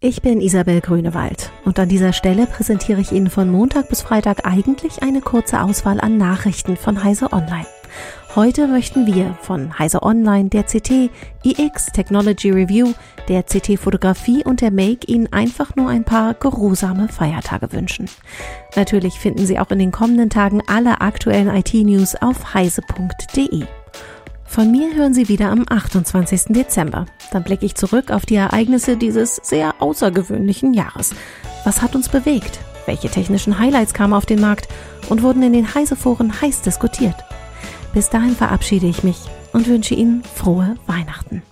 Ich bin Isabel Grünewald und an dieser Stelle präsentiere ich Ihnen von Montag bis Freitag eigentlich eine kurze Auswahl an Nachrichten von Heise Online. Heute möchten wir von Heise Online, der CT, iX Technology Review, der CT Fotografie und der Make Ihnen einfach nur ein paar geruhsame Feiertage wünschen. Natürlich finden Sie auch in den kommenden Tagen alle aktuellen IT-News auf heise.de. Von mir hören Sie wieder am 28. Dezember. Dann blicke ich zurück auf die Ereignisse dieses sehr außergewöhnlichen Jahres. Was hat uns bewegt? Welche technischen Highlights kamen auf den Markt und wurden in den Heise-Foren heiß diskutiert? Bis dahin verabschiede ich mich und wünsche Ihnen frohe Weihnachten.